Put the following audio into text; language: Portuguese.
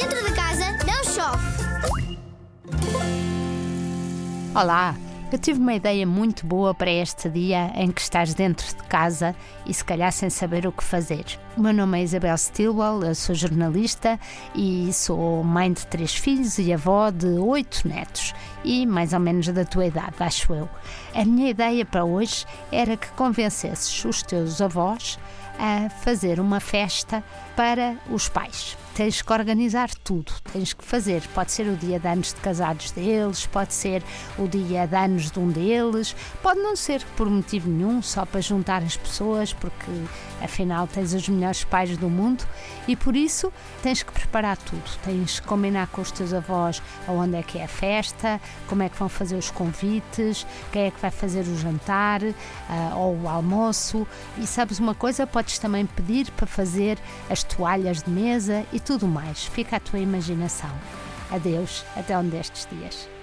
Dentro de casa não chove. Olá, eu tive uma ideia muito boa para este dia em que estás dentro de casa e se calhar sem saber o que fazer. O meu nome é Isabel Stilwell, eu sou jornalista e sou mãe de três filhos e avó de oito netos e mais ou menos da tua idade, acho eu. A minha ideia para hoje era que convencesses os teus avós a fazer uma festa para os pais tens que organizar tudo, tens que fazer. Pode ser o dia de anos de casados deles, pode ser o dia de anos de um deles, pode não ser por motivo nenhum, só para juntar as pessoas, porque afinal tens os melhores pais do mundo e por isso tens que preparar tudo. Tens que combinar com os teus avós aonde é que é a festa, como é que vão fazer os convites, quem é que vai fazer o jantar uh, ou o almoço. E sabes uma coisa? Podes também pedir para fazer as toalhas de mesa e tudo mais. Fica à tua imaginação. Adeus, até um destes dias.